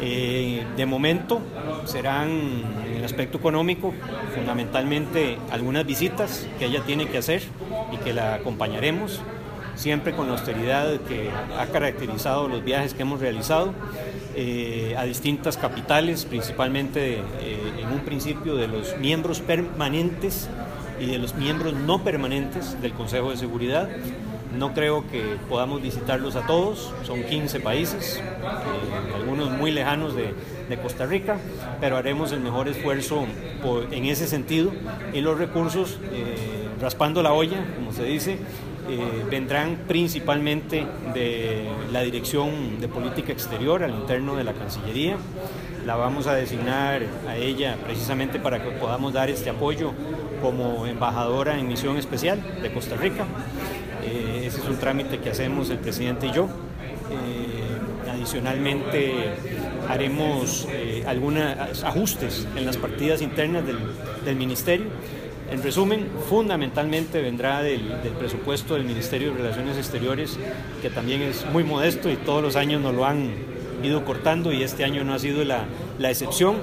Eh, de momento serán en el aspecto económico fundamentalmente algunas visitas que ella tiene que hacer y que la acompañaremos, siempre con la austeridad que ha caracterizado los viajes que hemos realizado eh, a distintas capitales, principalmente eh, en un principio de los miembros permanentes y de los miembros no permanentes del Consejo de Seguridad. No creo que podamos visitarlos a todos, son 15 países, eh, algunos muy lejanos de, Costa Rica, pero haremos el mejor esfuerzo en ese sentido y los recursos, eh, raspando la olla, como se dice, eh, vendrán principalmente de la Dirección de Política Exterior al interno de la Cancillería. La vamos a designar a ella precisamente para que podamos dar este apoyo como embajadora en misión especial de Costa Rica. Eh, ese es un trámite que hacemos el presidente y yo. Eh, adicionalmente haremos eh, algunos ajustes en las partidas internas del, ministerio. En resumen, fundamentalmente vendrá del, presupuesto del Ministerio de Relaciones Exteriores, que también es muy modesto y todos los años nos lo han ido cortando y este año no ha sido la, la excepción